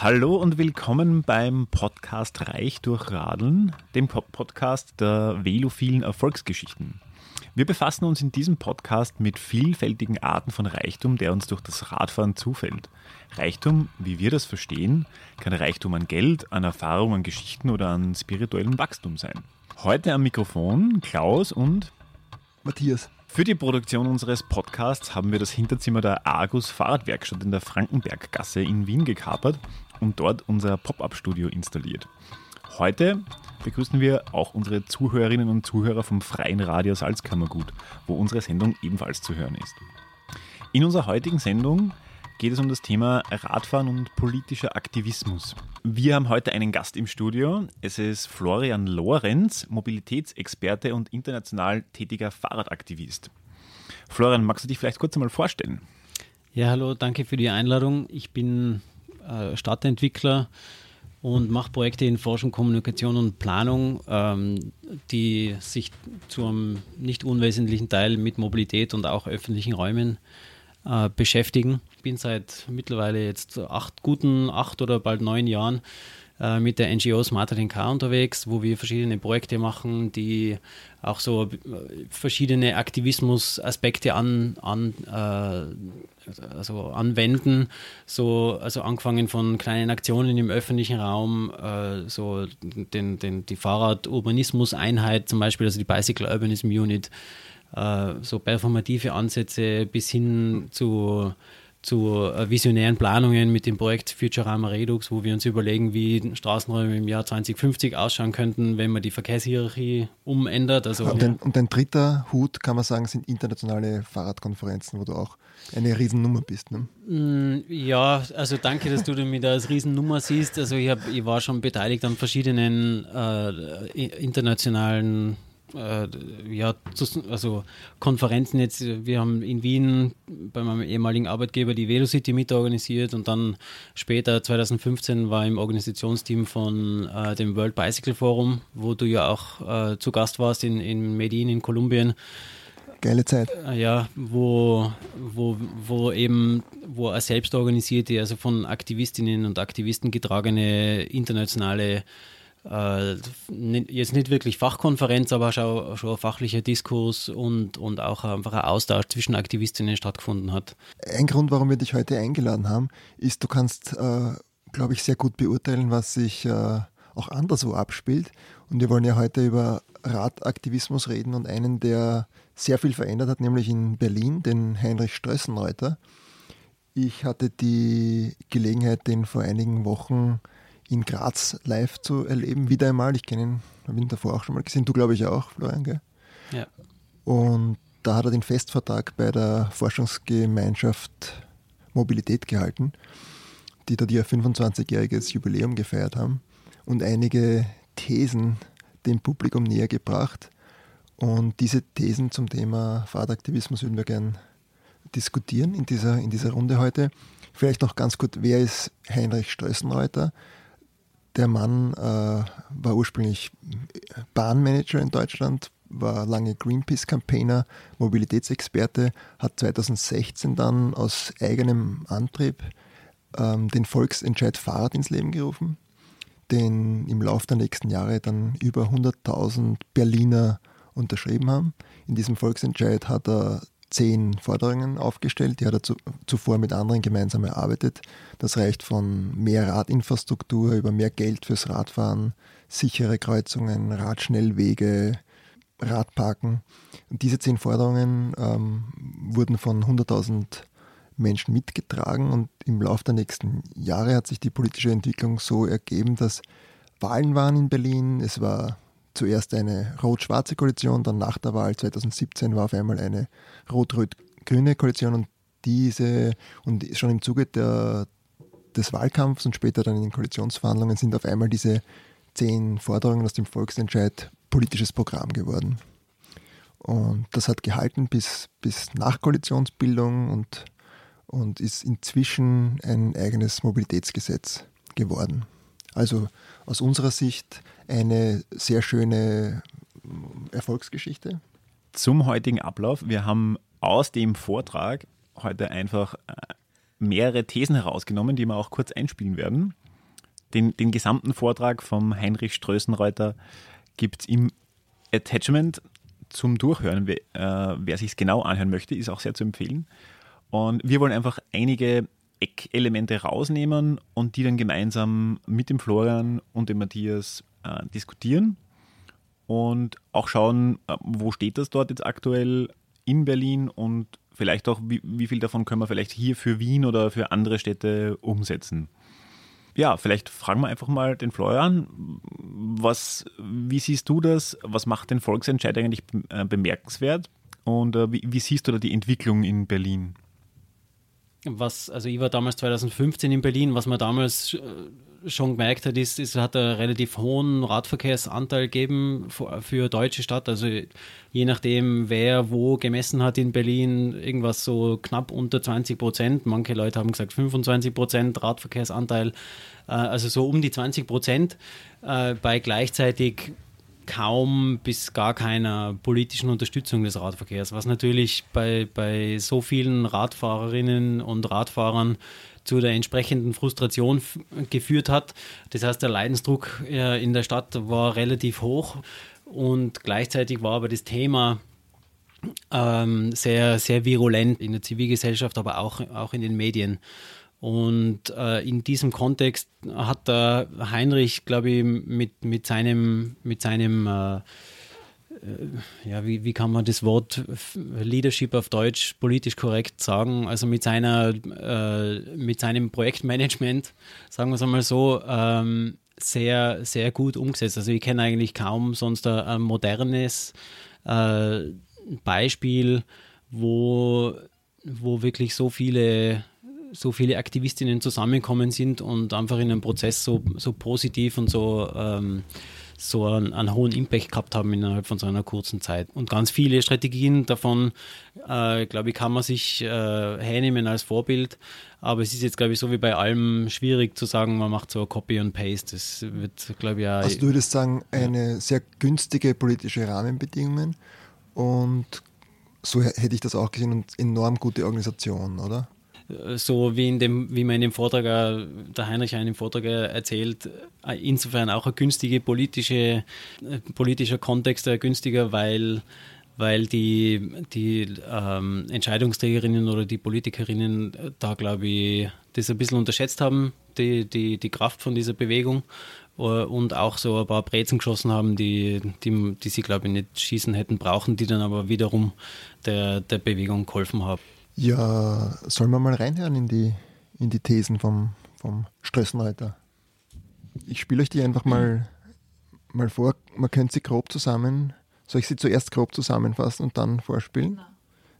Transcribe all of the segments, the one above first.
Hallo und willkommen beim Podcast Reich durch Radeln, dem Podcast der velophilen Erfolgsgeschichten. Wir befassen uns in diesem Podcast mit vielfältigen Arten von Reichtum, der uns durch das Radfahren zufällt. Reichtum, wie wir das verstehen, kann Reichtum an Geld, an Erfahrung, an Geschichten oder an spirituellem Wachstum sein. Heute am Mikrofon Klaus und Matthias. Für die Produktion unseres Podcasts haben wir das Hinterzimmer der Argus Fahrradwerkstatt in der Frankenberggasse in Wien gekapert und dort unser Pop-up-Studio installiert. Heute begrüßen wir auch unsere Zuhörerinnen und Zuhörer vom Freien Radio Salzkammergut, wo unsere Sendung ebenfalls zu hören ist. In unserer heutigen Sendung geht es um das Thema Radfahren und politischer Aktivismus. Wir haben heute einen Gast im Studio. Es ist Florian Lorenz, Mobilitätsexperte und international tätiger Fahrradaktivist. Florian, magst du dich vielleicht kurz einmal vorstellen? Ja, hallo, danke für die Einladung. Ich bin äh, Stadtentwickler und mache Projekte in Forschung, Kommunikation und Planung, ähm, die sich zu einem nicht unwesentlichen Teil mit Mobilität und auch öffentlichen Räumen äh, beschäftigen. Ich bin seit mittlerweile jetzt acht guten, acht oder bald neun Jahren äh, mit der NGO Smarter than Car unterwegs, wo wir verschiedene Projekte machen, die auch so äh, verschiedene Aktivismusaspekte an, an, äh, also anwenden. So, also angefangen von kleinen Aktionen im öffentlichen Raum, äh, so den, den, die Fahrrad-Urbanismus-Einheit zum Beispiel, also die Bicycle Urbanism Unit, äh, so performative Ansätze bis hin zu zu äh, visionären Planungen mit dem Projekt Futurama Redux, wo wir uns überlegen, wie Straßenräume im Jahr 2050 ausschauen könnten, wenn man die Verkehrshierarchie umändert. Also, und, ein, und ein dritter Hut, kann man sagen, sind internationale Fahrradkonferenzen, wo du auch eine Riesennummer bist. Ne? Mm, ja, also danke, dass du mich da als Riesennummer siehst. Also ich, hab, ich war schon beteiligt an verschiedenen äh, internationalen äh, ja, also Konferenzen jetzt, wir haben in Wien bei meinem ehemaligen Arbeitgeber die Velocity mitorganisiert und dann später 2015 war ich im Organisationsteam von äh, dem World Bicycle Forum, wo du ja auch äh, zu Gast warst in, in Medellin in Kolumbien. Geile Zeit. Äh, ja, wo, wo, wo eben, wo eine selbstorganisierte, also von Aktivistinnen und Aktivisten getragene internationale äh, jetzt nicht wirklich Fachkonferenz, aber schon, schon ein fachlicher Diskurs und, und auch einfach ein Austausch zwischen Aktivistinnen stattgefunden hat. Ein Grund, warum wir dich heute eingeladen haben, ist, du kannst, äh, glaube ich, sehr gut beurteilen, was sich äh, auch anderswo abspielt. Und wir wollen ja heute über Radaktivismus reden und einen, der sehr viel verändert hat, nämlich in Berlin, den Heinrich Strössenreuter. Ich hatte die Gelegenheit, den vor einigen Wochen in Graz live zu erleben, wieder einmal. Ich kenne ihn, habe ihn davor auch schon mal gesehen. Du glaube ich auch, Florian, gell? Ja. Und da hat er den Festvertrag bei der Forschungsgemeinschaft Mobilität gehalten, die dort ihr 25-jähriges Jubiläum gefeiert haben und einige Thesen dem Publikum näher gebracht. Und diese Thesen zum Thema Fahrradaktivismus würden wir gerne diskutieren in dieser, in dieser Runde heute. Vielleicht noch ganz kurz, wer ist Heinrich Strössenreuter? Der Mann äh, war ursprünglich Bahnmanager in Deutschland, war lange Greenpeace-Campaigner, Mobilitätsexperte, hat 2016 dann aus eigenem Antrieb ähm, den Volksentscheid Fahrrad ins Leben gerufen, den im Laufe der nächsten Jahre dann über 100.000 Berliner unterschrieben haben. In diesem Volksentscheid hat er zehn Forderungen aufgestellt, die hat er zu, zuvor mit anderen gemeinsam erarbeitet. Das reicht von mehr Radinfrastruktur über mehr Geld fürs Radfahren, sichere Kreuzungen, Radschnellwege, Radparken. Und diese zehn Forderungen ähm, wurden von 100.000 Menschen mitgetragen und im Laufe der nächsten Jahre hat sich die politische Entwicklung so ergeben, dass Wahlen waren in Berlin, es war zuerst eine rot-schwarze Koalition, dann nach der Wahl 2017 war auf einmal eine rot-rot-grüne Koalition und diese und schon im Zuge der, des Wahlkampfs und später dann in den Koalitionsverhandlungen sind auf einmal diese zehn Forderungen aus dem Volksentscheid politisches Programm geworden. Und das hat gehalten bis, bis nach Koalitionsbildung und, und ist inzwischen ein eigenes Mobilitätsgesetz geworden. Also aus unserer Sicht eine sehr schöne Erfolgsgeschichte. Zum heutigen Ablauf. Wir haben aus dem Vortrag heute einfach äh, mehrere Thesen herausgenommen, die wir auch kurz einspielen werden. Den, den gesamten Vortrag vom Heinrich Strößenreuter gibt es im Attachment zum Durchhören. Wer, äh, wer sich es genau anhören möchte, ist auch sehr zu empfehlen. Und wir wollen einfach einige Eckelemente rausnehmen und die dann gemeinsam mit dem Florian und dem Matthias äh, diskutieren und auch schauen, äh, wo steht das dort jetzt aktuell in Berlin und vielleicht auch, wie, wie viel davon können wir vielleicht hier für Wien oder für andere Städte umsetzen. Ja, vielleicht fragen wir einfach mal den Florian, was, wie siehst du das? Was macht den Volksentscheid eigentlich äh, bemerkenswert? Und äh, wie, wie siehst du da die Entwicklung in Berlin? Was, also ich war damals 2015 in Berlin, was man damals schon gemerkt hat, ist, es hat einen relativ hohen Radverkehrsanteil gegeben für deutsche Stadt. Also je nachdem, wer wo gemessen hat in Berlin, irgendwas so knapp unter 20 Prozent. Manche Leute haben gesagt 25 Prozent Radverkehrsanteil, äh, also so um die 20 Prozent, äh, bei gleichzeitig kaum bis gar keiner politischen Unterstützung des Radverkehrs, was natürlich bei, bei so vielen Radfahrerinnen und Radfahrern zu der entsprechenden Frustration geführt hat. Das heißt, der Leidensdruck äh, in der Stadt war relativ hoch und gleichzeitig war aber das Thema ähm, sehr, sehr virulent in der Zivilgesellschaft, aber auch, auch in den Medien. Und äh, in diesem Kontext hat der Heinrich, glaube ich, mit, mit seinem, mit seinem äh, äh, ja, wie, wie kann man das Wort Leadership auf Deutsch politisch korrekt sagen? Also mit seiner, äh, mit seinem Projektmanagement, sagen wir es einmal so, ähm, sehr, sehr gut umgesetzt. Also ich kenne eigentlich kaum sonst ein, ein modernes äh, Beispiel, wo, wo wirklich so viele so viele Aktivistinnen zusammenkommen sind und einfach in einem Prozess so, so positiv und so ähm, so einen, einen, hohen Impact gehabt haben innerhalb von so einer kurzen Zeit. Und ganz viele Strategien davon, äh, glaube ich, kann man sich äh, hernehmen als Vorbild. Aber es ist jetzt, glaube ich, so wie bei allem schwierig zu sagen, man macht so Copy und Paste. Das wird, glaube ich, auch. Also, du würdest sagen, eine ja. sehr günstige politische Rahmenbedingungen und so hätte ich das auch gesehen und enorm gute Organisation, oder? So wie, in dem, wie man in dem Vortrag, der Heinrich in Vortrag erzählt, äh, insofern auch ein günstiger politische, äh, politischer Kontext, günstiger, weil, weil die, die ähm, Entscheidungsträgerinnen oder die Politikerinnen da, glaube ich, das ein bisschen unterschätzt haben, die, die, die Kraft von dieser Bewegung äh, und auch so ein paar Brezen geschossen haben, die, die, die sie, glaube ich, nicht schießen hätten brauchen, die dann aber wiederum der, der Bewegung geholfen haben. Ja, sollen wir mal reinhören in die, in die Thesen vom, vom Strössenreiter? Ich spiele euch die einfach mal, mal vor. Man könnte sie grob zusammen. Soll ich sie zuerst grob zusammenfassen und dann vorspielen?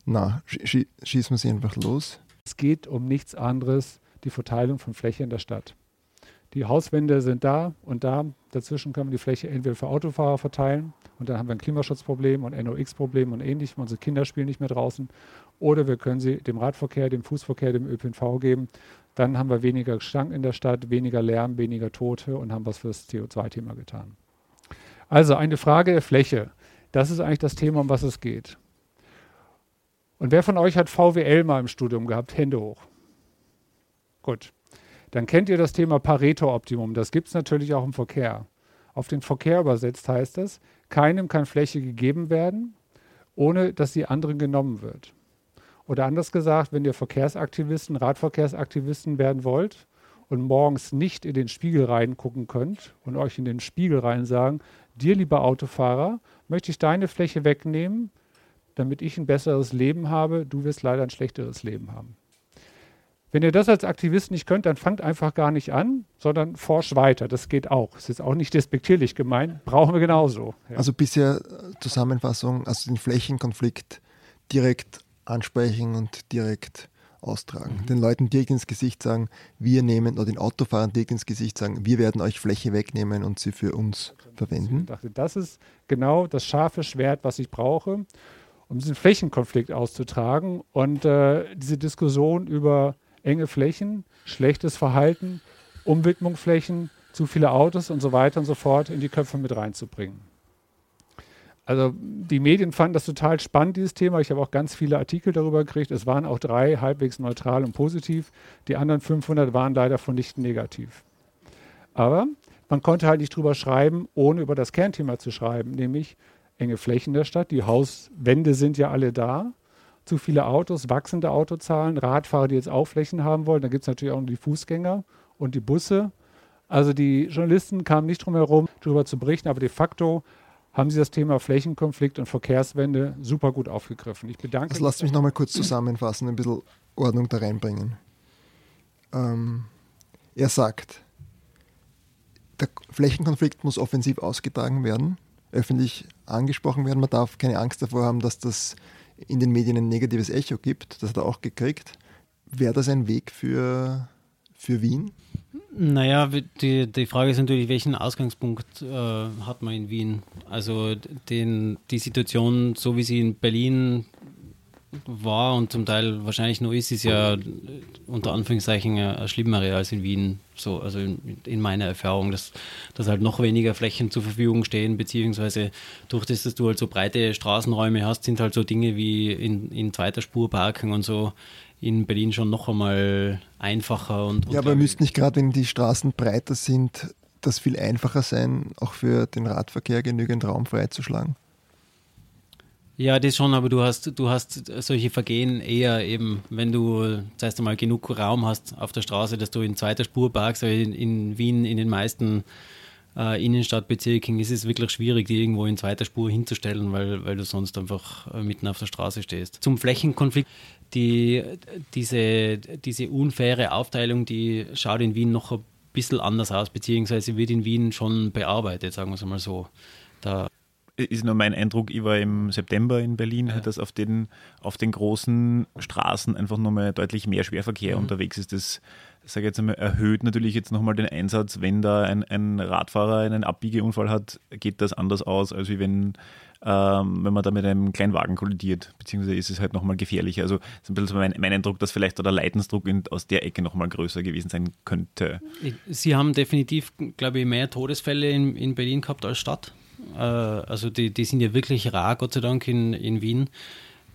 Na, schie schießen wir sie einfach los. Es geht um nichts anderes, die Verteilung von Fläche in der Stadt. Die Hauswände sind da und da. Dazwischen können wir die Fläche entweder für Autofahrer verteilen und dann haben wir ein Klimaschutzproblem und NOx-Problem und ähnlichem. Unsere Kinder spielen nicht mehr draußen. Oder wir können sie dem Radverkehr, dem Fußverkehr, dem ÖPNV geben. Dann haben wir weniger Gestank in der Stadt, weniger Lärm, weniger Tote und haben was für das CO2-Thema getan. Also eine Frage der Fläche. Das ist eigentlich das Thema, um was es geht. Und wer von euch hat VWL mal im Studium gehabt? Hände hoch. Gut. Dann kennt ihr das Thema Pareto-Optimum. Das gibt es natürlich auch im Verkehr. Auf den Verkehr übersetzt heißt es, keinem kann Fläche gegeben werden, ohne dass die anderen genommen wird. Oder anders gesagt, wenn ihr Verkehrsaktivisten, Radverkehrsaktivisten werden wollt und morgens nicht in den Spiegel reingucken könnt und euch in den Spiegel rein sagen, dir lieber Autofahrer, möchte ich deine Fläche wegnehmen, damit ich ein besseres Leben habe, du wirst leider ein schlechteres Leben haben. Wenn ihr das als Aktivist nicht könnt, dann fangt einfach gar nicht an, sondern forscht weiter. Das geht auch. Ist auch nicht despektierlich gemeint. Brauchen wir genauso. Ja. Also bisher Zusammenfassung, also den Flächenkonflikt direkt ansprechen und direkt austragen. Mhm. Den Leuten direkt ins Gesicht sagen, wir nehmen, oder den Autofahrern direkt ins Gesicht sagen, wir werden euch Fläche wegnehmen und sie für uns verwenden. Das ist genau das scharfe Schwert, was ich brauche, um diesen Flächenkonflikt auszutragen und äh, diese Diskussion über enge Flächen, schlechtes Verhalten, Umwidmungsflächen, zu viele Autos und so weiter und so fort in die Köpfe mit reinzubringen. Also die Medien fanden das total spannend, dieses Thema. Ich habe auch ganz viele Artikel darüber gekriegt. Es waren auch drei halbwegs neutral und positiv. Die anderen 500 waren leider von nicht negativ. Aber man konnte halt nicht drüber schreiben, ohne über das Kernthema zu schreiben, nämlich enge Flächen der Stadt. Die Hauswände sind ja alle da. Zu viele Autos, wachsende Autozahlen, Radfahrer, die jetzt auch Flächen haben wollen. Da gibt es natürlich auch die Fußgänger und die Busse. Also die Journalisten kamen nicht drum herum, darüber zu berichten, aber de facto haben sie das Thema Flächenkonflikt und Verkehrswende super gut aufgegriffen. Ich bedanke also mich. Lasst mich nochmal kurz zusammenfassen, ein bisschen Ordnung da reinbringen. Ähm, er sagt, der Flächenkonflikt muss offensiv ausgetragen werden, öffentlich angesprochen werden. Man darf keine Angst davor haben, dass das in den Medien ein negatives Echo gibt. Das hat er auch gekriegt. Wäre das ein Weg für, für Wien? Naja, die, die Frage ist natürlich, welchen Ausgangspunkt äh, hat man in Wien? Also den, die Situation, so wie sie in Berlin war und zum Teil wahrscheinlich noch ist, ist ja unter Anführungszeichen äh, schlimmer als in Wien. So, also in, in, meiner Erfahrung, dass, dass halt noch weniger Flächen zur Verfügung stehen, beziehungsweise durch das, dass du halt so breite Straßenräume hast, sind halt so Dinge wie in, in zweiter Spur parken und so in Berlin schon noch einmal einfacher. Und, ja, aber müsste nicht gerade, wenn die Straßen breiter sind, das viel einfacher sein, auch für den Radverkehr genügend Raum freizuschlagen? Ja, das schon, aber du hast, du hast solche Vergehen eher eben, wenn du zuerst einmal genug Raum hast auf der Straße, dass du in zweiter Spur parkst, in, in Wien in den meisten äh, Innenstadtbezirken ist es wirklich schwierig, die irgendwo in zweiter Spur hinzustellen, weil, weil du sonst einfach äh, mitten auf der Straße stehst. Zum Flächenkonflikt, die, diese, diese unfaire Aufteilung, die schaut in Wien noch ein bisschen anders aus, beziehungsweise wird in Wien schon bearbeitet, sagen wir es mal so. Da ist nur mein Eindruck, ich war im September in Berlin, ja. dass auf den, auf den großen Straßen einfach nochmal deutlich mehr Schwerverkehr mhm. unterwegs ist. Das, sage jetzt einmal, erhöht natürlich jetzt nochmal den Einsatz. Wenn da ein, ein Radfahrer einen Abbiegeunfall hat, geht das anders aus, als wie wenn, ähm, wenn man da mit einem Kleinwagen kollidiert, beziehungsweise ist es halt nochmal gefährlicher. Also ist ein bisschen so mein, mein Eindruck, dass vielleicht der Leidensdruck in, aus der Ecke nochmal größer gewesen sein könnte. Sie haben definitiv, glaube ich, mehr Todesfälle in, in Berlin gehabt als Stadt. Äh, also die, die sind ja wirklich rar, Gott sei Dank, in, in Wien.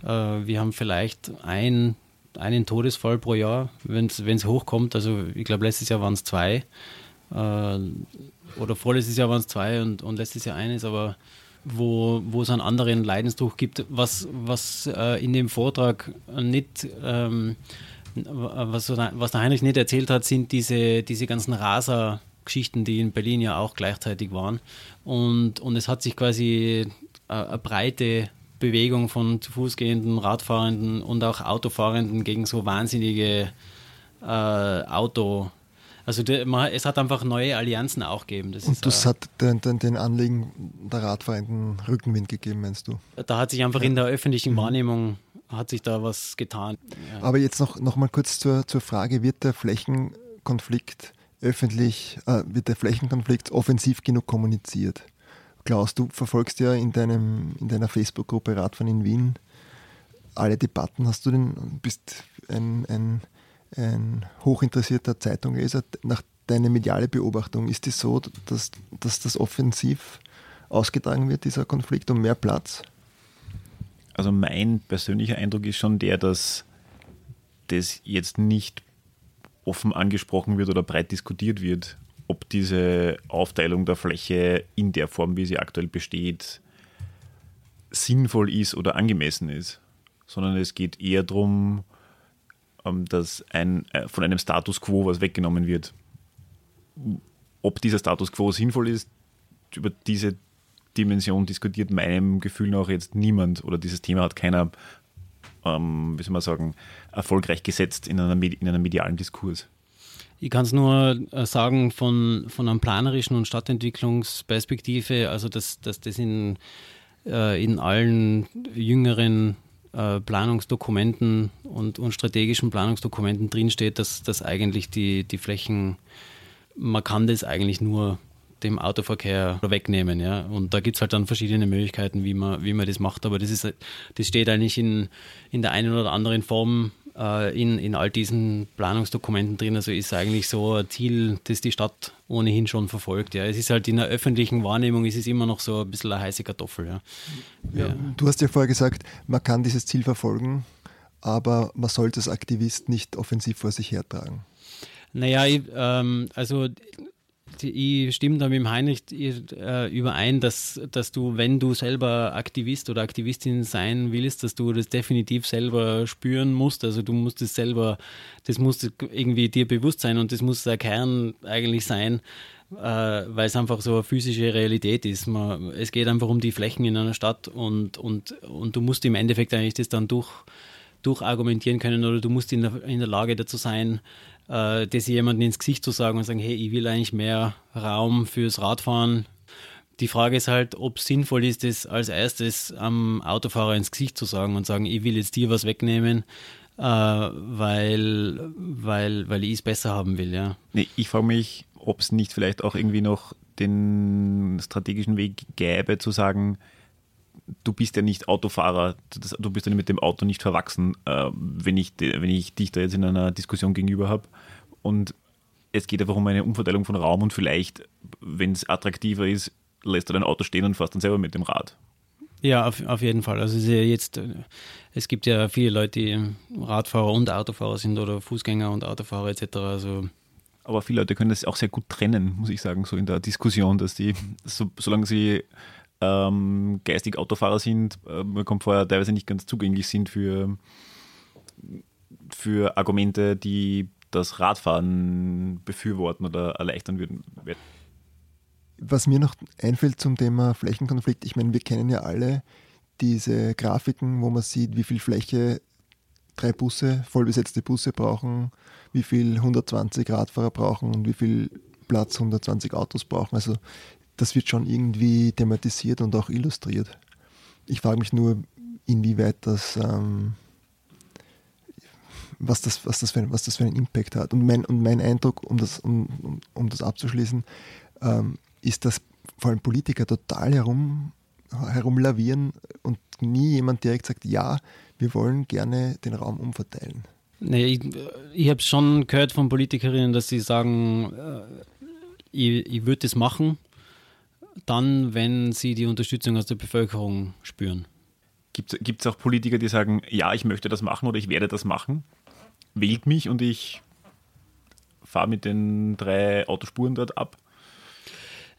Äh, wir haben vielleicht ein, einen Todesfall pro Jahr, wenn es hochkommt. Also ich glaube, letztes Jahr waren es zwei. Äh, oder vorletztes Jahr waren es zwei und, und letztes Jahr eines, aber wo, wo es einen anderen Leidensdruck gibt, was, was äh, in dem Vortrag nicht, ähm, was, was der Heinrich nicht erzählt hat, sind diese, diese ganzen Raser, Geschichten, die in Berlin ja auch gleichzeitig waren. Und, und es hat sich quasi äh, eine breite Bewegung von zu Fuß gehenden, Radfahrenden und auch Autofahrenden gegen so wahnsinnige äh, Auto. Also der, man, es hat einfach neue Allianzen auch gegeben. Das und das hat den, den, den, Anliegen der Radfahrenden Rückenwind gegeben, meinst du? Da hat sich einfach ja. in der öffentlichen mhm. Wahrnehmung hat sich da was getan. Ja. Aber jetzt noch, noch mal kurz zur, zur Frage, wird der Flächenkonflikt öffentlich, äh, wird der Flächenkonflikt offensiv genug kommuniziert. Klaus, du verfolgst ja in, deinem, in deiner Facebook-Gruppe Radfahren in Wien alle Debatten. Hast du den, bist ein, ein, ein hochinteressierter Zeitungleser. Nach deiner mediale Beobachtung, ist es so, dass, dass das offensiv ausgetragen wird, dieser Konflikt, um mehr Platz? Also mein persönlicher Eindruck ist schon der, dass das jetzt nicht offen angesprochen wird oder breit diskutiert wird, ob diese Aufteilung der Fläche in der Form, wie sie aktuell besteht, sinnvoll ist oder angemessen ist, sondern es geht eher darum, dass ein, äh, von einem Status quo was weggenommen wird. Ob dieser Status quo sinnvoll ist, über diese Dimension diskutiert meinem Gefühl nach jetzt niemand oder dieses Thema hat keiner ähm, wie soll man sagen, erfolgreich gesetzt in, einer, in einem medialen Diskurs? Ich kann es nur äh, sagen von, von einer planerischen und Stadtentwicklungsperspektive, also dass, dass das in, äh, in allen jüngeren äh, Planungsdokumenten und, und strategischen Planungsdokumenten drinsteht, dass, dass eigentlich die, die Flächen, man kann das eigentlich nur dem Autoverkehr wegnehmen. Ja? Und da gibt es halt dann verschiedene Möglichkeiten, wie man, wie man das macht. Aber das, ist, das steht eigentlich in, in der einen oder anderen Form in, in all diesen Planungsdokumenten drin. Also ist eigentlich so ein Ziel, das die Stadt ohnehin schon verfolgt. Ja. Es ist halt in der öffentlichen Wahrnehmung ist es immer noch so ein bisschen eine heiße Kartoffel. Ja. Ja, ja. Du hast ja vorher gesagt, man kann dieses Ziel verfolgen, aber man sollte als Aktivist nicht offensiv vor sich hertragen. Naja, ich, ähm, also ich stimme da mit dem Heinrich äh, überein, dass, dass du, wenn du selber Aktivist oder Aktivistin sein willst, dass du das definitiv selber spüren musst. Also du musst es selber, das muss irgendwie dir bewusst sein und das muss der Kern eigentlich sein, äh, weil es einfach so eine physische Realität ist. Man, es geht einfach um die Flächen in einer Stadt und, und, und du musst im Endeffekt eigentlich das dann durch, durchargumentieren können oder du musst in der, in der Lage dazu sein, äh, das jemandem ins Gesicht zu sagen und sagen, hey, ich will eigentlich mehr Raum fürs Radfahren. Die Frage ist halt, ob es sinnvoll ist, das als erstes am Autofahrer ins Gesicht zu sagen und sagen, ich will jetzt dir was wegnehmen, äh, weil, weil, weil ich es besser haben will. Ja. Nee, ich frage mich, ob es nicht vielleicht auch irgendwie noch den strategischen Weg gäbe, zu sagen, du bist ja nicht Autofahrer, du bist ja mit dem Auto nicht verwachsen, äh, wenn, ich, wenn ich dich da jetzt in einer Diskussion gegenüber habe. Und es geht einfach um eine Umverteilung von Raum und vielleicht, wenn es attraktiver ist, lässt du dein Auto stehen und fährst dann selber mit dem Rad. Ja, auf, auf jeden Fall. Also es, ja jetzt, äh, es gibt ja viele Leute, die Radfahrer und Autofahrer sind oder Fußgänger und Autofahrer etc. Also aber viele Leute können das auch sehr gut trennen, muss ich sagen, so in der Diskussion, dass die, so, solange sie ähm, geistig Autofahrer sind, äh, mir kommt vorher teilweise nicht ganz zugänglich sind für, für Argumente, die das Radfahren befürworten oder erleichtern würden. Was mir noch einfällt zum Thema Flächenkonflikt, ich meine, wir kennen ja alle diese Grafiken, wo man sieht, wie viel Fläche drei Busse, vollbesetzte Busse brauchen, wie viel 120 Radfahrer brauchen und wie viel Platz 120 Autos brauchen. Also das wird schon irgendwie thematisiert und auch illustriert. Ich frage mich nur, inwieweit das, ähm, was, das, was, das für, was das für einen Impact hat. Und mein, und mein Eindruck, um das, um, um, um das abzuschließen, ähm, ist, dass vor allem Politiker total herum, herumlavieren und nie jemand direkt sagt, ja, wir wollen gerne den Raum umverteilen. Nee, ich, ich habe schon gehört von Politikerinnen, dass sie sagen, äh, ich, ich würde das machen, dann, wenn sie die Unterstützung aus der Bevölkerung spüren. Gibt es auch Politiker, die sagen, ja, ich möchte das machen oder ich werde das machen? Wählt mich und ich fahre mit den drei Autospuren dort ab?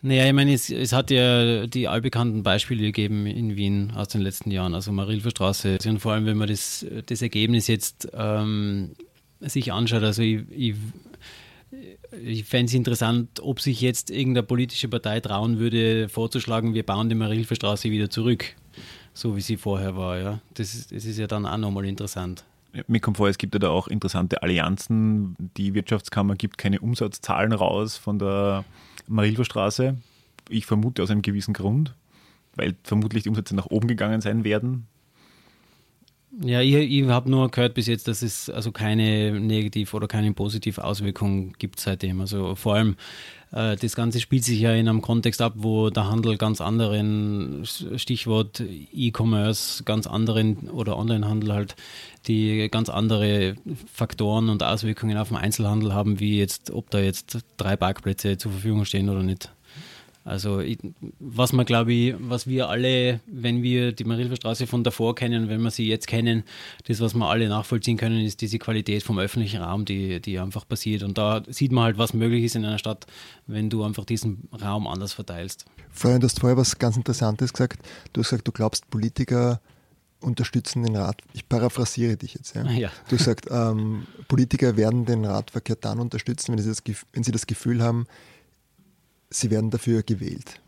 Naja, ich meine, es, es, hat ja die allbekannten Beispiele gegeben in Wien aus den letzten Jahren, also Marilfer Straße. Und vor allem, wenn man das, das Ergebnis jetzt ähm, sich anschaut, also ich, ich ich fände es interessant, ob sich jetzt irgendeine politische Partei trauen würde, vorzuschlagen, wir bauen die Marilferstraße wieder zurück, so wie sie vorher war. Ja? Das, ist, das ist ja dann auch nochmal interessant. Mir kommt vor, es gibt ja da auch interessante Allianzen. Die Wirtschaftskammer gibt keine Umsatzzahlen raus von der Marilferstraße. Ich vermute aus einem gewissen Grund, weil vermutlich die Umsätze nach oben gegangen sein werden. Ja, ich, ich habe nur gehört bis jetzt, dass es also keine negativ oder keine positive Auswirkung gibt seitdem. Also vor allem äh, das Ganze spielt sich ja in einem Kontext ab, wo der Handel ganz anderen, Stichwort E-Commerce, ganz anderen oder Onlinehandel halt, die ganz andere Faktoren und Auswirkungen auf den Einzelhandel haben, wie jetzt, ob da jetzt drei Parkplätze zur Verfügung stehen oder nicht. Also ich, was man glaube ich, was wir alle, wenn wir die Marilferstraße von davor kennen, wenn wir sie jetzt kennen, das, was wir alle nachvollziehen können, ist diese Qualität vom öffentlichen Raum, die, die einfach passiert. Und da sieht man halt, was möglich ist in einer Stadt, wenn du einfach diesen Raum anders verteilst. Florian, du hast vorher was ganz Interessantes gesagt. Du hast gesagt, du glaubst, Politiker unterstützen den Rat. Ich paraphrasiere dich jetzt. Ja. ja. Du hast gesagt, ähm, Politiker werden den Radverkehr dann unterstützen, wenn sie, das, wenn sie das Gefühl haben, sie werden dafür gewählt.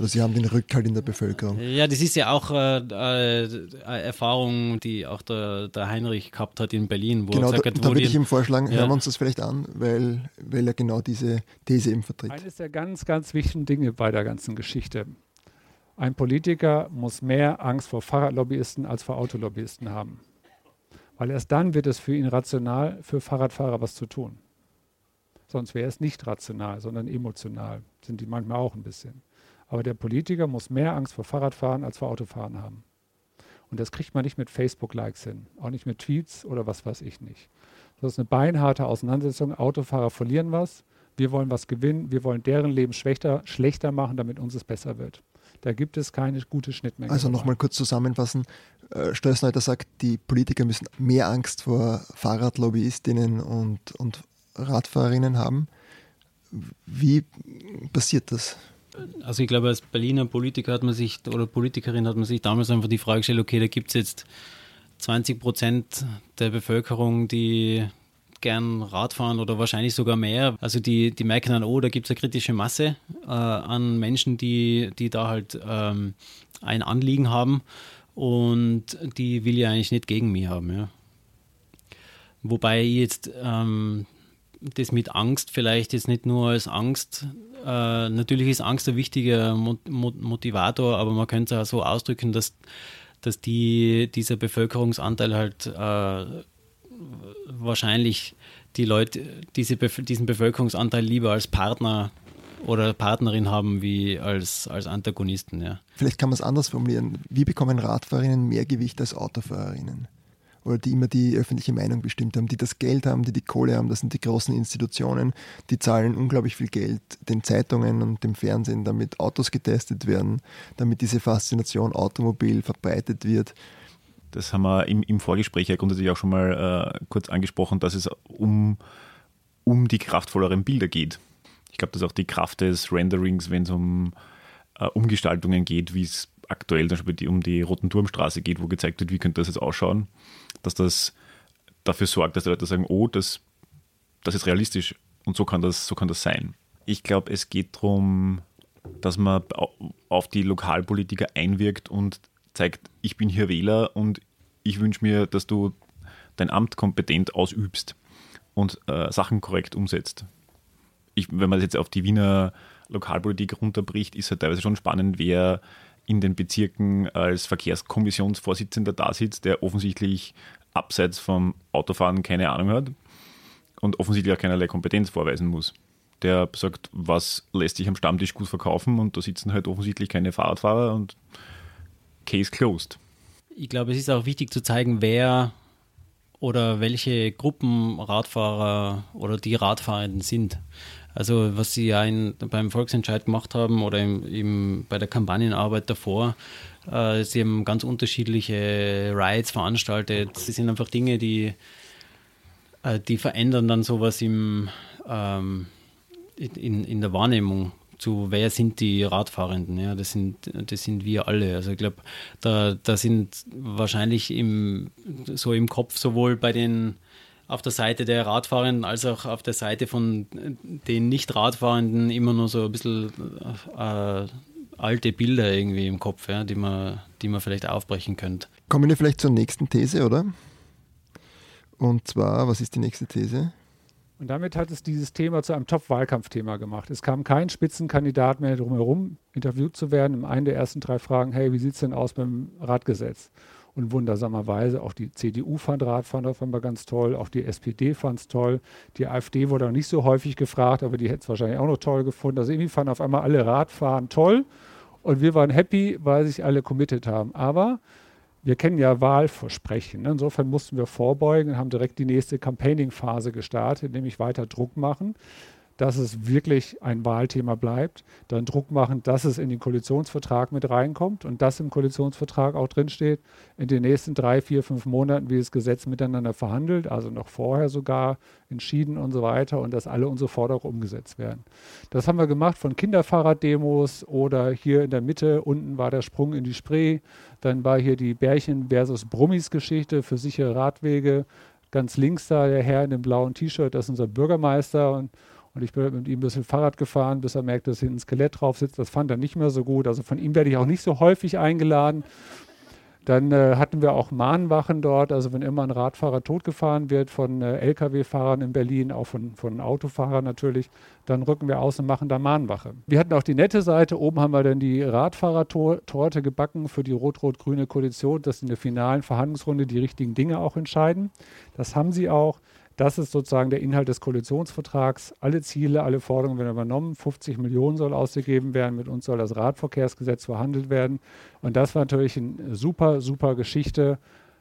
Oder sie haben den Rückhalt in der Bevölkerung. Ja, das ist ja auch äh, äh, eine Erfahrung, die auch der, der, Heinrich gehabt hat in Berlin. Wo genau, er gesagt da, hat, da würde ich ihm vorschlagen, ja. hören wir uns das vielleicht an, weil, weil er genau diese These eben vertritt. Eines der ganz, ganz wichtigen Dinge bei der ganzen Geschichte. Ein Politiker muss mehr Angst vor Fahrradlobbyisten als vor Autolobbyisten haben. Weil erst dann wird es für ihn rational, für Fahrradfahrer was zu tun. Sonst wäre es nicht rational, sondern emotional. Sind die manchmal auch ein bisschen. Aber der Politiker muss mehr Angst vor Fahrradfahren als vor Autofahren haben. Und das kriegt man nicht mit Facebook-Likes hin, auch nicht mit Tweets oder was weiß ich nicht. Das ist eine beinharte Auseinandersetzung. Autofahrer verlieren was, wir wollen was gewinnen, wir wollen deren Leben schlechter, schlechter machen, damit uns es besser wird. Da gibt es keine gute Schnittmenge. Also nochmal kurz zusammenfassen. Äh, sagt, die Politiker müssen mehr Angst vor Fahrradlobbyistinnen und, und Radfahrerinnen haben. Wie passiert das? Also ich glaube, als Berliner Politiker hat man sich oder Politikerin hat man sich damals einfach die Frage gestellt, okay, da gibt es jetzt 20 Prozent der Bevölkerung, die gern Radfahren oder wahrscheinlich sogar mehr. Also die, die merken dann, oh, da gibt es eine kritische Masse äh, an Menschen, die, die da halt ähm, ein Anliegen haben und die will ja eigentlich nicht gegen mich haben. Ja. Wobei ich jetzt ähm, das mit Angst vielleicht jetzt nicht nur als Angst, äh, natürlich ist Angst ein wichtiger Motivator, aber man könnte es auch so ausdrücken, dass, dass die, dieser Bevölkerungsanteil halt äh, wahrscheinlich die Leute diese, diesen Bevölkerungsanteil lieber als Partner oder Partnerin haben wie als, als Antagonisten. Ja. Vielleicht kann man es anders formulieren. Wie bekommen Radfahrerinnen mehr Gewicht als Autofahrerinnen? Oder die immer die öffentliche Meinung bestimmt haben, die das Geld haben, die die Kohle haben, das sind die großen Institutionen, die zahlen unglaublich viel Geld den Zeitungen und dem Fernsehen, damit Autos getestet werden, damit diese Faszination Automobil verbreitet wird. Das haben wir im, im Vorgespräch ja grundsätzlich auch schon mal äh, kurz angesprochen, dass es um, um die kraftvolleren Bilder geht. Ich glaube, dass auch die Kraft des Renderings, wenn es um äh, Umgestaltungen geht, wie es aktuell zum Beispiel um die Roten Turmstraße geht, wo gezeigt wird, wie könnte das jetzt ausschauen, dass das dafür sorgt, dass die Leute sagen, oh, das, das ist realistisch und so kann das, so kann das sein. Ich glaube, es geht darum, dass man auf die Lokalpolitiker einwirkt und zeigt, ich bin hier Wähler und ich wünsche mir, dass du dein Amt kompetent ausübst und äh, Sachen korrekt umsetzt. Ich, wenn man das jetzt auf die Wiener Lokalpolitik runterbricht, ist halt teilweise schon spannend, wer in den Bezirken als Verkehrskommissionsvorsitzender da sitzt, der offensichtlich abseits vom Autofahren keine Ahnung hat und offensichtlich auch keinerlei Kompetenz vorweisen muss. Der sagt, was lässt sich am Stammtisch gut verkaufen und da sitzen halt offensichtlich keine Fahrradfahrer und Case closed. Ich glaube, es ist auch wichtig zu zeigen, wer oder welche Gruppen Radfahrer oder die Radfahrenden sind. Also was sie ja in, beim Volksentscheid gemacht haben oder im, im, bei der Kampagnenarbeit davor, äh, sie haben ganz unterschiedliche Rides veranstaltet. Sie sind einfach Dinge, die, äh, die verändern dann sowas im, ähm, in, in der Wahrnehmung zu, wer sind die Radfahrenden? Ja, das sind, das sind wir alle. Also ich glaube, da, da sind wahrscheinlich im, so im Kopf sowohl bei den auf der Seite der Radfahrenden als auch auf der Seite von den Nicht-Radfahrenden immer nur so ein bisschen äh, alte Bilder irgendwie im Kopf, ja, die, man, die man vielleicht aufbrechen könnte. Kommen wir vielleicht zur nächsten These, oder? Und zwar, was ist die nächste These? Und damit hat es dieses Thema zu einem Top-Wahlkampfthema gemacht. Es kam kein Spitzenkandidat mehr drum herum, interviewt zu werden. Im einen der ersten drei Fragen, hey, wie sieht es denn aus beim Radgesetz? Und wundersamerweise, auch die CDU fand Radfahren auf einmal ganz toll, auch die SPD fand es toll. Die AfD wurde auch nicht so häufig gefragt, aber die hätte es wahrscheinlich auch noch toll gefunden. Also irgendwie fanden auf einmal alle Radfahren toll. Und wir waren happy, weil sich alle committed haben. Aber wir kennen ja Wahlversprechen. Ne? Insofern mussten wir vorbeugen und haben direkt die nächste Campaigning-Phase gestartet, nämlich weiter Druck machen dass es wirklich ein Wahlthema bleibt, dann Druck machen, dass es in den Koalitionsvertrag mit reinkommt und dass im Koalitionsvertrag auch drinsteht, in den nächsten drei, vier, fünf Monaten, wie das Gesetz miteinander verhandelt, also noch vorher sogar entschieden und so weiter und dass alle unsere Forderungen umgesetzt werden. Das haben wir gemacht von Kinderfahrraddemos oder hier in der Mitte, unten war der Sprung in die Spree, dann war hier die Bärchen versus Brummis Geschichte für sichere Radwege. Ganz links da der Herr in dem blauen T-Shirt, das ist unser Bürgermeister und und ich bin mit ihm ein bisschen Fahrrad gefahren, bis er merkt, dass hinten ein Skelett drauf sitzt. Das fand er nicht mehr so gut. Also von ihm werde ich auch nicht so häufig eingeladen. Dann äh, hatten wir auch Mahnwachen dort. Also wenn immer ein Radfahrer totgefahren wird von äh, Lkw-Fahrern in Berlin, auch von, von Autofahrern natürlich, dann rücken wir aus und machen da Mahnwache. Wir hatten auch die nette Seite. Oben haben wir dann die Radfahrertorte gebacken für die rot-rot-grüne Koalition, dass in der finalen Verhandlungsrunde die richtigen Dinge auch entscheiden. Das haben sie auch. Das ist sozusagen der Inhalt des Koalitionsvertrags. Alle Ziele, alle Forderungen werden übernommen. 50 Millionen soll ausgegeben werden. Mit uns soll das Radverkehrsgesetz verhandelt werden. Und das war natürlich eine super, super Geschichte,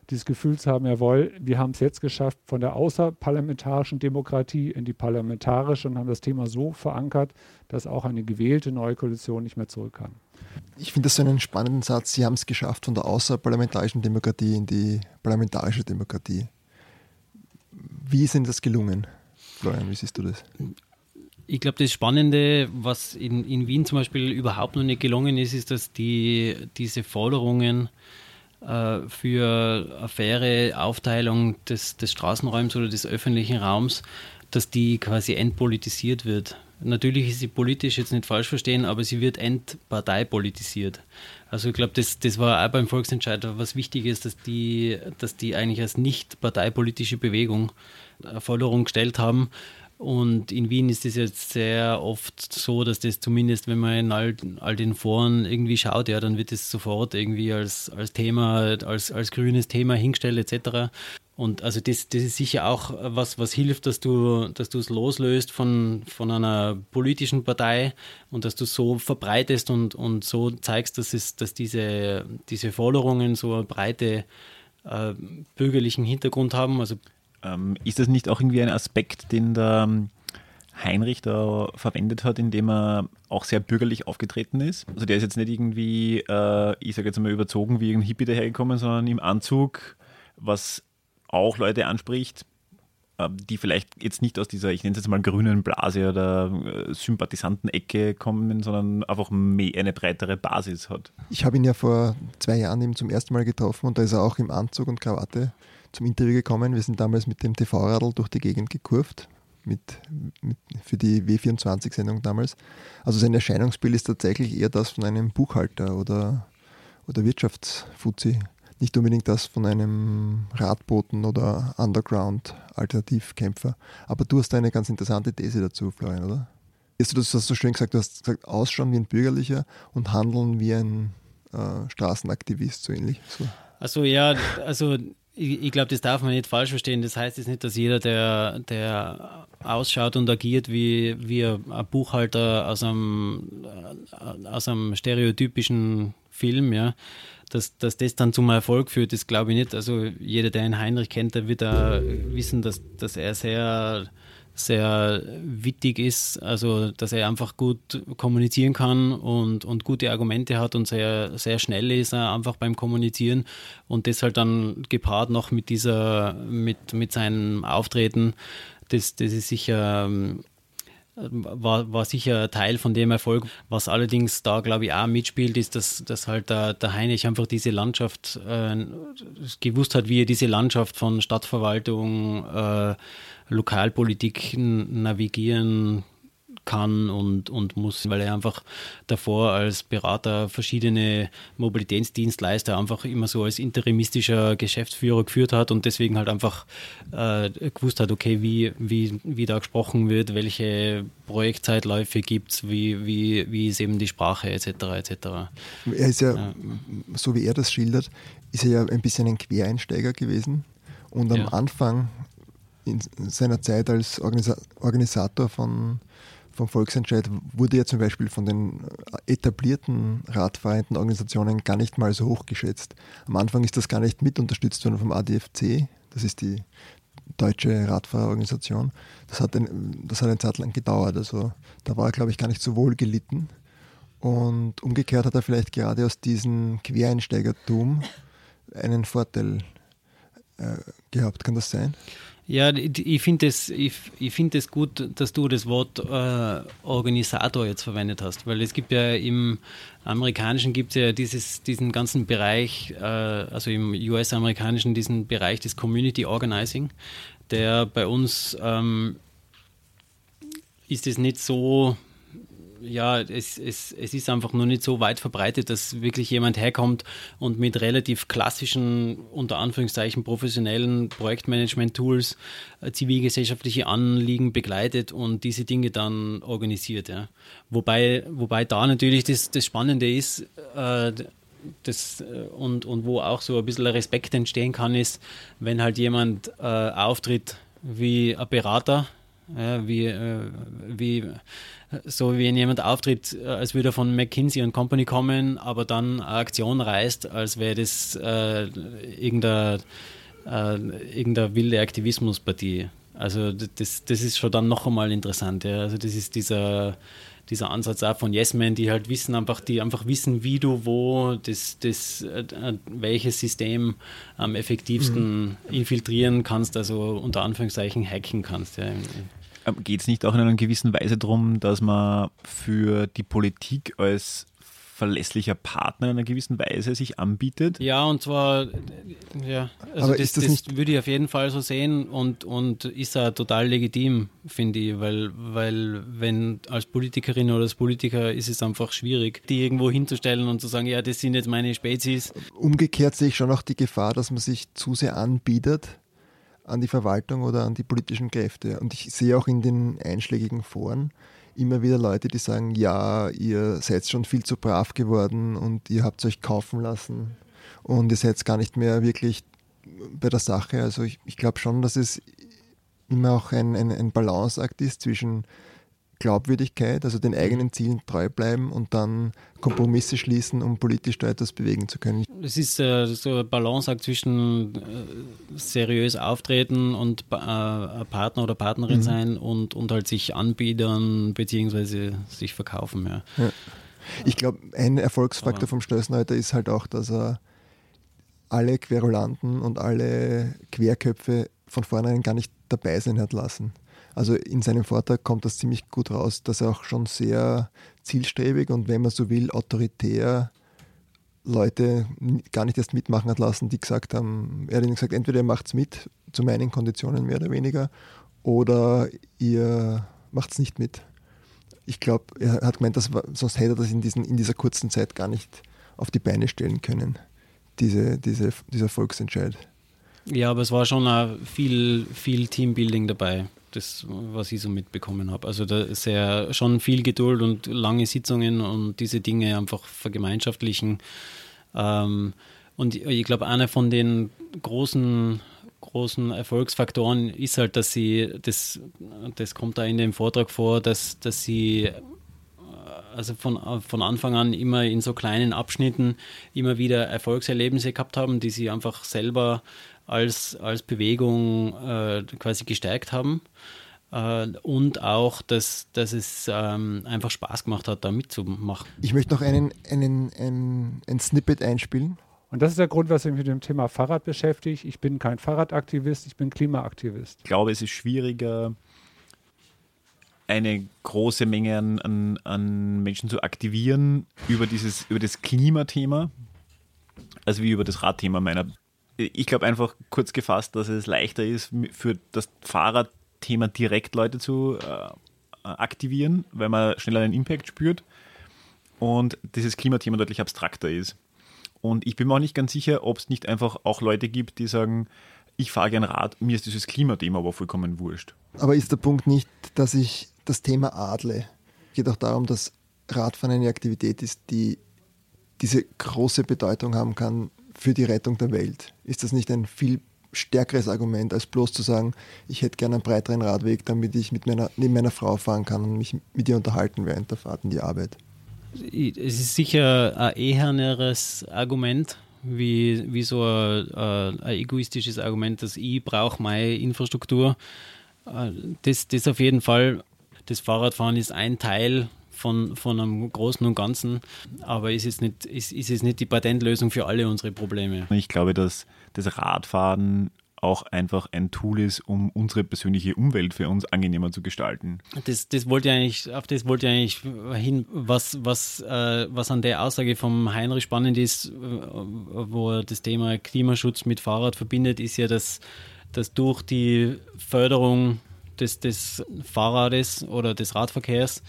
dieses Gefühl zu haben, jawohl, wir haben es jetzt geschafft, von der außerparlamentarischen Demokratie in die parlamentarische und haben das Thema so verankert, dass auch eine gewählte neue Koalition nicht mehr zurück kann. Ich finde das so einen spannenden Satz. Sie haben es geschafft, von der außerparlamentarischen Demokratie in die parlamentarische Demokratie. Wie ist Ihnen das gelungen? Florian, wie siehst du das? Ich glaube, das Spannende, was in, in Wien zum Beispiel überhaupt noch nicht gelungen ist, ist, dass die, diese Forderungen äh, für eine faire Aufteilung des, des Straßenräums oder des öffentlichen Raums, dass die quasi entpolitisiert wird. Natürlich ist sie politisch jetzt nicht falsch verstehen, aber sie wird entparteipolitisiert. Also ich glaube, das, das war auch beim Volksentscheid was wichtig ist, dass die, dass die eigentlich als nicht parteipolitische Bewegung eine Forderung gestellt haben und in Wien ist es jetzt sehr oft so, dass das zumindest, wenn man in all, all den Foren irgendwie schaut, ja, dann wird es sofort irgendwie als, als Thema, als, als grünes Thema hingestellt etc. Und also das, das ist sicher auch was, was hilft, dass du, dass du es loslöst von, von einer politischen Partei und dass du so verbreitest und, und so zeigst, dass es, dass diese, diese Forderungen so eine breite äh, bürgerlichen Hintergrund haben. Also ähm, ist das nicht auch irgendwie ein Aspekt, den der ähm, Heinrich da verwendet hat, indem er auch sehr bürgerlich aufgetreten ist? Also der ist jetzt nicht irgendwie, äh, ich sage jetzt mal überzogen, wie ein Hippie dahergekommen, sondern im Anzug, was auch Leute anspricht, äh, die vielleicht jetzt nicht aus dieser, ich nenne es jetzt mal grünen Blase oder äh, Sympathisanten-Ecke kommen, sondern einfach mehr eine breitere Basis hat. Ich habe ihn ja vor zwei Jahren eben zum ersten Mal getroffen und da ist er auch im Anzug und Krawatte zum Interview gekommen. Wir sind damals mit dem TV-Radl durch die Gegend gekurvt, mit, mit, für die W24-Sendung damals. Also sein Erscheinungsbild ist tatsächlich eher das von einem Buchhalter oder, oder Wirtschaftsfuzzi. Nicht unbedingt das von einem Radboten oder Underground-Alternativkämpfer. Aber du hast da eine ganz interessante These dazu, Florian, oder? Du hast so schön gesagt, du hast gesagt, ausschauen wie ein Bürgerlicher und handeln wie ein äh, Straßenaktivist, so ähnlich. So. Also ja, also ich, ich glaube, das darf man nicht falsch verstehen. Das heißt jetzt nicht, dass jeder, der, der ausschaut und agiert wie, wie ein Buchhalter aus einem, aus einem stereotypischen Film, ja, dass, dass das dann zum Erfolg führt, das glaube ich nicht. Also jeder, der ihn Heinrich kennt, der wird da wissen, dass, dass er sehr sehr wichtig ist, also dass er einfach gut kommunizieren kann und, und gute Argumente hat und sehr, sehr schnell ist er einfach beim Kommunizieren und das halt dann gepaart noch mit dieser, mit, mit seinem Auftreten, das, das ist sicher ähm, war, war sicher Teil von dem Erfolg. Was allerdings da, glaube ich, auch mitspielt, ist, dass, dass halt der, der Heinrich einfach diese Landschaft äh, gewusst hat, wie er diese Landschaft von Stadtverwaltung, äh, Lokalpolitik navigieren kann und, und muss, weil er einfach davor als Berater verschiedene Mobilitätsdienstleister einfach immer so als interimistischer Geschäftsführer geführt hat und deswegen halt einfach äh, gewusst hat, okay, wie, wie, wie da gesprochen wird, welche Projektzeitläufe gibt es, wie, wie, wie ist eben die Sprache etc. etc. Er ist ja, ja, so wie er das schildert, ist er ja ein bisschen ein Quereinsteiger gewesen und am ja. Anfang in seiner Zeit als Organisa Organisator von, vom Volksentscheid wurde er zum Beispiel von den etablierten radfahrenden Organisationen gar nicht mal so hoch geschätzt. Am Anfang ist das gar nicht mit unterstützt worden vom ADFC, das ist die deutsche Radfahrerorganisation. Das hat, ein, das hat eine Zeit lang gedauert, also da war er, glaube ich, gar nicht so wohl gelitten. Und umgekehrt hat er vielleicht gerade aus diesem Quereinsteigertum einen Vorteil äh, gehabt. Kann das sein? Ja, ich finde es ich, ich find es gut, dass du das Wort äh, Organisator jetzt verwendet hast, weil es gibt ja im Amerikanischen gibt es ja dieses, diesen ganzen Bereich, äh, also im US-Amerikanischen diesen Bereich des Community Organizing, der bei uns ähm, ist es nicht so ja, es, es, es ist einfach nur nicht so weit verbreitet, dass wirklich jemand herkommt und mit relativ klassischen, unter Anführungszeichen professionellen Projektmanagement-Tools äh, zivilgesellschaftliche Anliegen begleitet und diese Dinge dann organisiert. Ja. Wobei, wobei da natürlich das, das Spannende ist, äh, das, äh, und, und wo auch so ein bisschen Respekt entstehen kann, ist, wenn halt jemand äh, auftritt wie ein Berater, ja, wie, äh, wie so wie wenn jemand auftritt, äh, als würde er von McKinsey und Company kommen, aber dann eine Aktion reißt, als wäre das äh, irgendeine, äh, irgendeine wilde Aktivismuspartie. Also das, das ist schon dann noch einmal interessant. Ja. Also das ist dieser, dieser Ansatz auch von Yes Men, die halt wissen einfach, die einfach wissen, wie du wo das, das äh, welches System am effektivsten mhm. infiltrieren kannst, also unter Anführungszeichen hacken kannst. Ja. Ähm, Geht es nicht auch in einer gewissen Weise darum, dass man für die Politik als verlässlicher Partner in einer gewissen Weise sich anbietet? Ja, und zwar, ja, also Aber das, ist das das, nicht- würde ich auf jeden Fall so sehen und, und ist auch total legitim, finde ich, weil, weil wenn als Politikerin oder als Politiker ist es einfach schwierig, die irgendwo hinzustellen und zu sagen, ja, das sind jetzt meine Spezies. Umgekehrt sehe ich schon auch die Gefahr, dass man sich zu sehr anbietet an die Verwaltung oder an die politischen Kräfte. Und ich sehe auch in den einschlägigen Foren immer wieder Leute, die sagen, ja, ihr seid schon viel zu brav geworden und ihr habt euch kaufen lassen und ihr seid gar nicht mehr wirklich bei der Sache. Also ich, ich glaube schon, dass es immer auch ein, ein, ein Balanceakt ist zwischen Glaubwürdigkeit, also den eigenen Zielen treu bleiben und dann Kompromisse schließen, um politisch da etwas bewegen zu können. Es ist äh, so ein Balanceakt zwischen äh, seriös auftreten und äh, Partner oder Partnerin Mhm. sein und, und halt sich anbiedern beziehungsweise sich verkaufen. Ja. Ich glaube, ein Erfolgsfaktor Aber- vom Stößenreiter ist halt auch, dass er alle Querulanten und alle Querköpfe von vornherein gar nicht dabei sein hat lassen. Also in seinem Vortrag kommt das ziemlich gut raus, dass er auch schon sehr zielstrebig und wenn man so will, autoritär Leute gar nicht erst mitmachen hat lassen, die gesagt haben, er hat ihnen gesagt, entweder ihr macht's mit, zu meinen Konditionen mehr oder weniger, oder ihr macht's nicht mit. Ich glaube, er hat gemeint, das war, sonst hätte er das in, diesen, in dieser kurzen Zeit gar nicht auf die Beine stellen können, diese, diese, dieser Volksentscheid. Ja, aber es war schon viel, viel Teambuilding dabei, das, was ich so mitbekommen habe. Also da ist ja schon viel Geduld und lange Sitzungen und diese Dinge einfach vergemeinschaftlichen. Ähm, und ich- glaube, einer von den großen, großen Erfolgsfaktoren ist halt, dass sie, das, das kommt da in dem Vortrag vor, dass, dass sie äh, also von, von Anfang an immer in so kleinen Abschnitten immer wieder Erfolgserlebnisse gehabt haben, die sie einfach selber als, als Bewegung äh, quasi gestärkt haben. Äh, und auch, dass, dass es ähm, einfach Spaß gemacht hat, da mitzumachen. Ich möchte noch einen, einen, ein, ein Snippet einspielen. Und das ist der Grund, was mich mit dem Thema Fahrrad beschäftigt. Ich bin kein Fahrradaktivist, ich bin Klimaaktivist. Ich glaube, es ist schwieriger, eine große Menge an, an, an Menschen zu aktivieren über, dieses, über das Klimathema, als wie über das Radthema meiner. Ich glaube einfach kurz gefasst, dass es leichter ist, für das Fahrradthema direkt Leute zu äh, aktivieren, weil man schneller einen Impact spürt und dieses Klimathema deutlich abstrakter ist. Und ich bin mir auch nicht ganz sicher, ob es nicht einfach auch Leute gibt, die sagen, ich fahre gern Rad, mir ist dieses Klimathema aber vollkommen wurscht. Aber ist der Punkt nicht, dass ich das Thema adle? Es geht auch darum, dass Radfahren eine Aktivität ist, die diese große Bedeutung haben kann für die Rettung der Welt. Ist das nicht ein viel stärkeres Argument, als bloß zu sagen, ich hätte gerne einen breiteren Radweg, damit ich mit meiner, neben meiner Frau fahren kann und mich mit ihr unterhalten während der Fahrt in die Arbeit? Es ist sicher ein eherneres Argument, wie, wie so ein, äh, ein egoistisches Argument, dass ich brauche meine Infrastruktur. Äh, Das, das auf jeden Fall. Das Fahrradfahren ist ein Teil von, von einem Großen und Ganzen, aber ist es nicht, ist, ist es nicht die Patentlösung für alle unsere Probleme. Ich glaube, dass das Radfahren auch einfach ein Tool ist, um unsere persönliche Umwelt für uns angenehmer zu gestalten. Das, das wollte ich eigentlich, auf das wollte ich eigentlich hin, was, was, äh, was an der Aussage vom Heinrich spannend ist, äh, wo er das Thema Klimaschutz mit Fahrrad verbindet, ist ja, dass, dass durch die Förderung des, des Fahrrades oder des Radverkehrs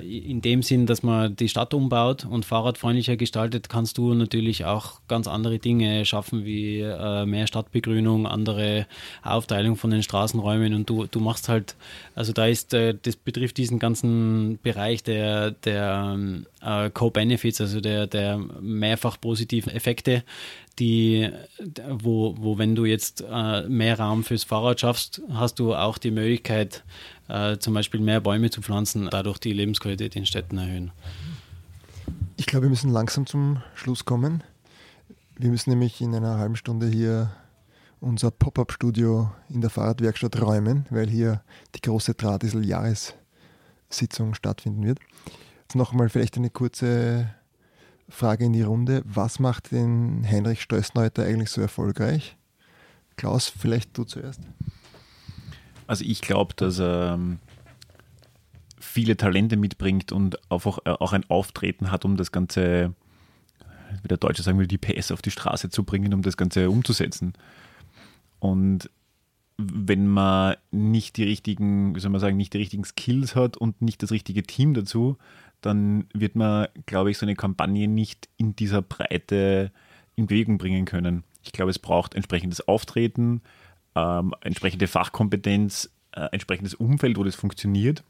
in dem Sinn, dass man die Stadt umbaut und fahrradfreundlicher gestaltet, kannst du natürlich auch ganz andere Dinge schaffen, wie äh, mehr Stadtbegrünung, andere Aufteilung von den Straßenräumen. Und du, du machst halt, also da ist, äh, das betrifft diesen ganzen Bereich der, der äh, Co-Benefits, also der, der mehrfach positiven Effekte, die, wo, wo wenn du jetzt äh, mehr Raum fürs Fahrrad schaffst, hast du auch die Möglichkeit, äh, zum Beispiel mehr Bäume zu pflanzen, dadurch die Lebensqualität in Städten erhöhen. Ich glaube, wir müssen langsam zum Schluss kommen. Wir müssen nämlich in einer halben Stunde hier unser Pop-up-Studio in der Fahrradwerkstatt räumen, weil hier die große Drahtesel-Jahressitzung stattfinden wird. Jetzt nochmal vielleicht eine kurze Frage in die Runde. Was macht den Heinrich Stößneuter eigentlich so erfolgreich? Klaus, vielleicht du zuerst. Also ich glaube, dass er ähm, viele Talente mitbringt und einfach äh, auch ein Auftreten hat, um das Ganze, wie der Deutsche sagen will, die PS auf die Straße zu bringen, um das Ganze umzusetzen. Und wenn man nicht die richtigen, wie soll man sagen, nicht die richtigen Skills hat und nicht das richtige Team dazu, dann wird man, glaube ich, so eine Kampagne nicht in dieser Breite in Bewegung bringen können. Ich glaube, es braucht entsprechendes Auftreten, ähm, entsprechende Fachkompetenz, äh, entsprechendes Umfeld, wo das funktioniert.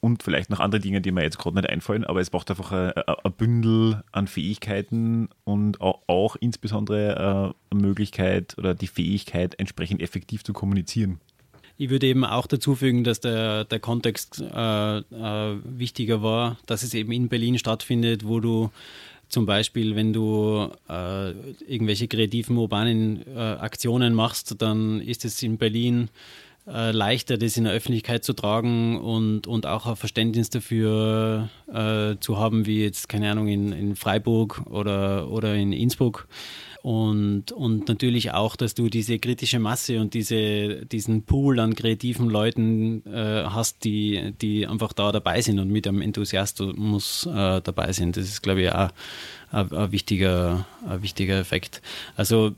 Und vielleicht noch andere Dinge, die mir jetzt gerade nicht einfallen, aber es braucht einfach ein, Bündel an Fähigkeiten und auch, auch insbesondere äh, eine Möglichkeit oder die Fähigkeit, entsprechend effektiv zu kommunizieren. Ich würde eben auch dazu fügen, dass der, der Kontext äh, äh, wichtiger war, dass es eben in Berlin stattfindet, wo du zum Beispiel, wenn du äh, irgendwelche kreativen urbanen äh, Aktionen machst, dann ist es in Berlin äh, leichter, das in der Öffentlichkeit zu tragen und, und auch ein Verständnis dafür äh, zu haben, wie jetzt, keine Ahnung, in, in Freiburg oder, oder in Innsbruck. Und, und natürlich auch, dass du diese kritische Masse und diese, diesen Pool an kreativen Leuten äh, hast, die, die einfach da dabei sind und mit einem Enthusiasmus äh, dabei sind. Das ist, glaube ich, auch ein, wichtiger, wichtiger Effekt. Also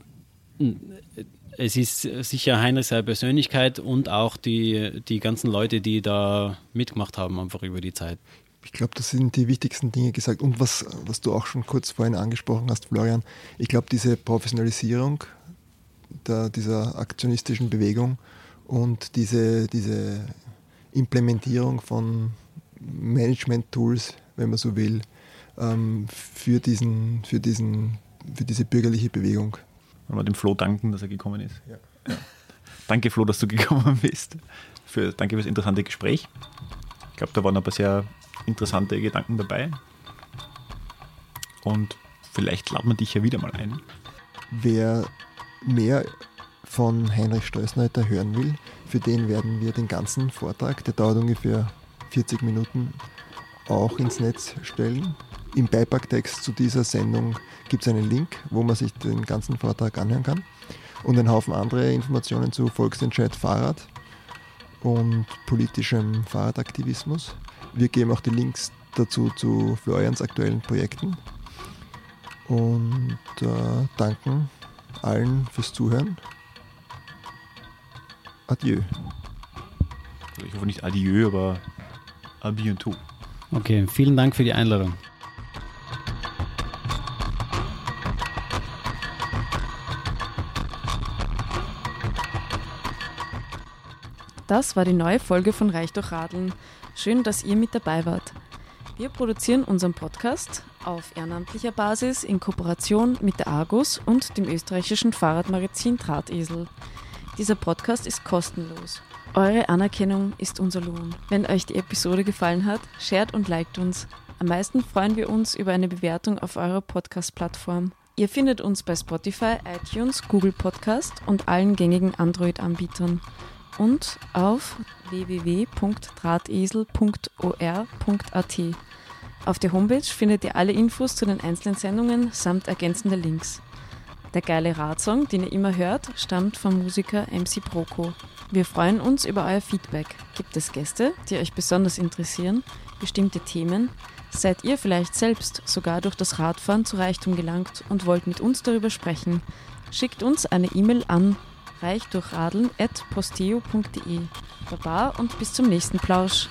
es ist sicher Heinrich seine Persönlichkeit und auch die, die ganzen Leute, die da mitgemacht haben, einfach über die Zeit. Ich glaube, das sind die wichtigsten Dinge gesagt. Und was, was du auch schon kurz vorhin angesprochen hast, Florian, ich glaube, diese Professionalisierung der, dieser aktionistischen Bewegung und diese, diese Implementierung von Management-Tools, wenn man so will, ähm, für, diesen, für, diesen, für diese bürgerliche Bewegung. Wollen wir dem Flo danken, dass er gekommen ist. Ja. Ja. Danke, Flo, dass du gekommen bist. Für, danke für das interessante Gespräch. Ich glaube, da waren ein paar sehr interessante Gedanken dabei. Und vielleicht laden wir dich ja wieder mal ein. Wer mehr von Heinrich Stößneiter hören will, für den werden wir den ganzen Vortrag, der dauert ungefähr 40 Minuten, auch ins Netz stellen. Im Beipacktext zu dieser Sendung gibt es einen Link, wo man sich den ganzen Vortrag anhören kann und einen Haufen andere Informationen zu Volksentscheid Fahrrad und politischem Fahrradaktivismus. Wir geben auch die Links dazu zu Florians aktuellen Projekten und äh, danken allen fürs Zuhören. Adieu. Ich hoffe nicht adieu, aber à bientôt. Okay, vielen Dank für die Einladung. Das war die neue Folge von Reich durch Radeln. Schön, dass ihr mit dabei wart. Wir produzieren unseren Podcast auf ehrenamtlicher Basis in Kooperation mit der Argus und dem österreichischen Fahrradmagazin Drahtesel. Dieser Podcast ist kostenlos. Eure Anerkennung ist unser Lohn. Wenn euch die Episode gefallen hat, shared und liked uns. Am meisten freuen wir uns über eine Bewertung auf eurer Podcast-Plattform. Ihr findet uns bei Spotify, iTunes, Google Podcast und allen gängigen Android-Anbietern und auf www.drahtesel.or.at. Auf der Homepage findet ihr alle Infos zu den einzelnen Sendungen samt ergänzender Links. Der geile Radsong, den ihr immer hört, stammt vom Musiker MC Broco. Wir freuen uns über euer Feedback. Gibt es Gäste, die euch besonders interessieren? Bestimmte Themen? Seid ihr vielleicht selbst sogar durch das Radfahren zu Reichtum gelangt und wollt mit uns darüber sprechen? Schickt uns eine E-Mail an reichdurchradeln.posteo.de. Baba und bis zum nächsten Plausch.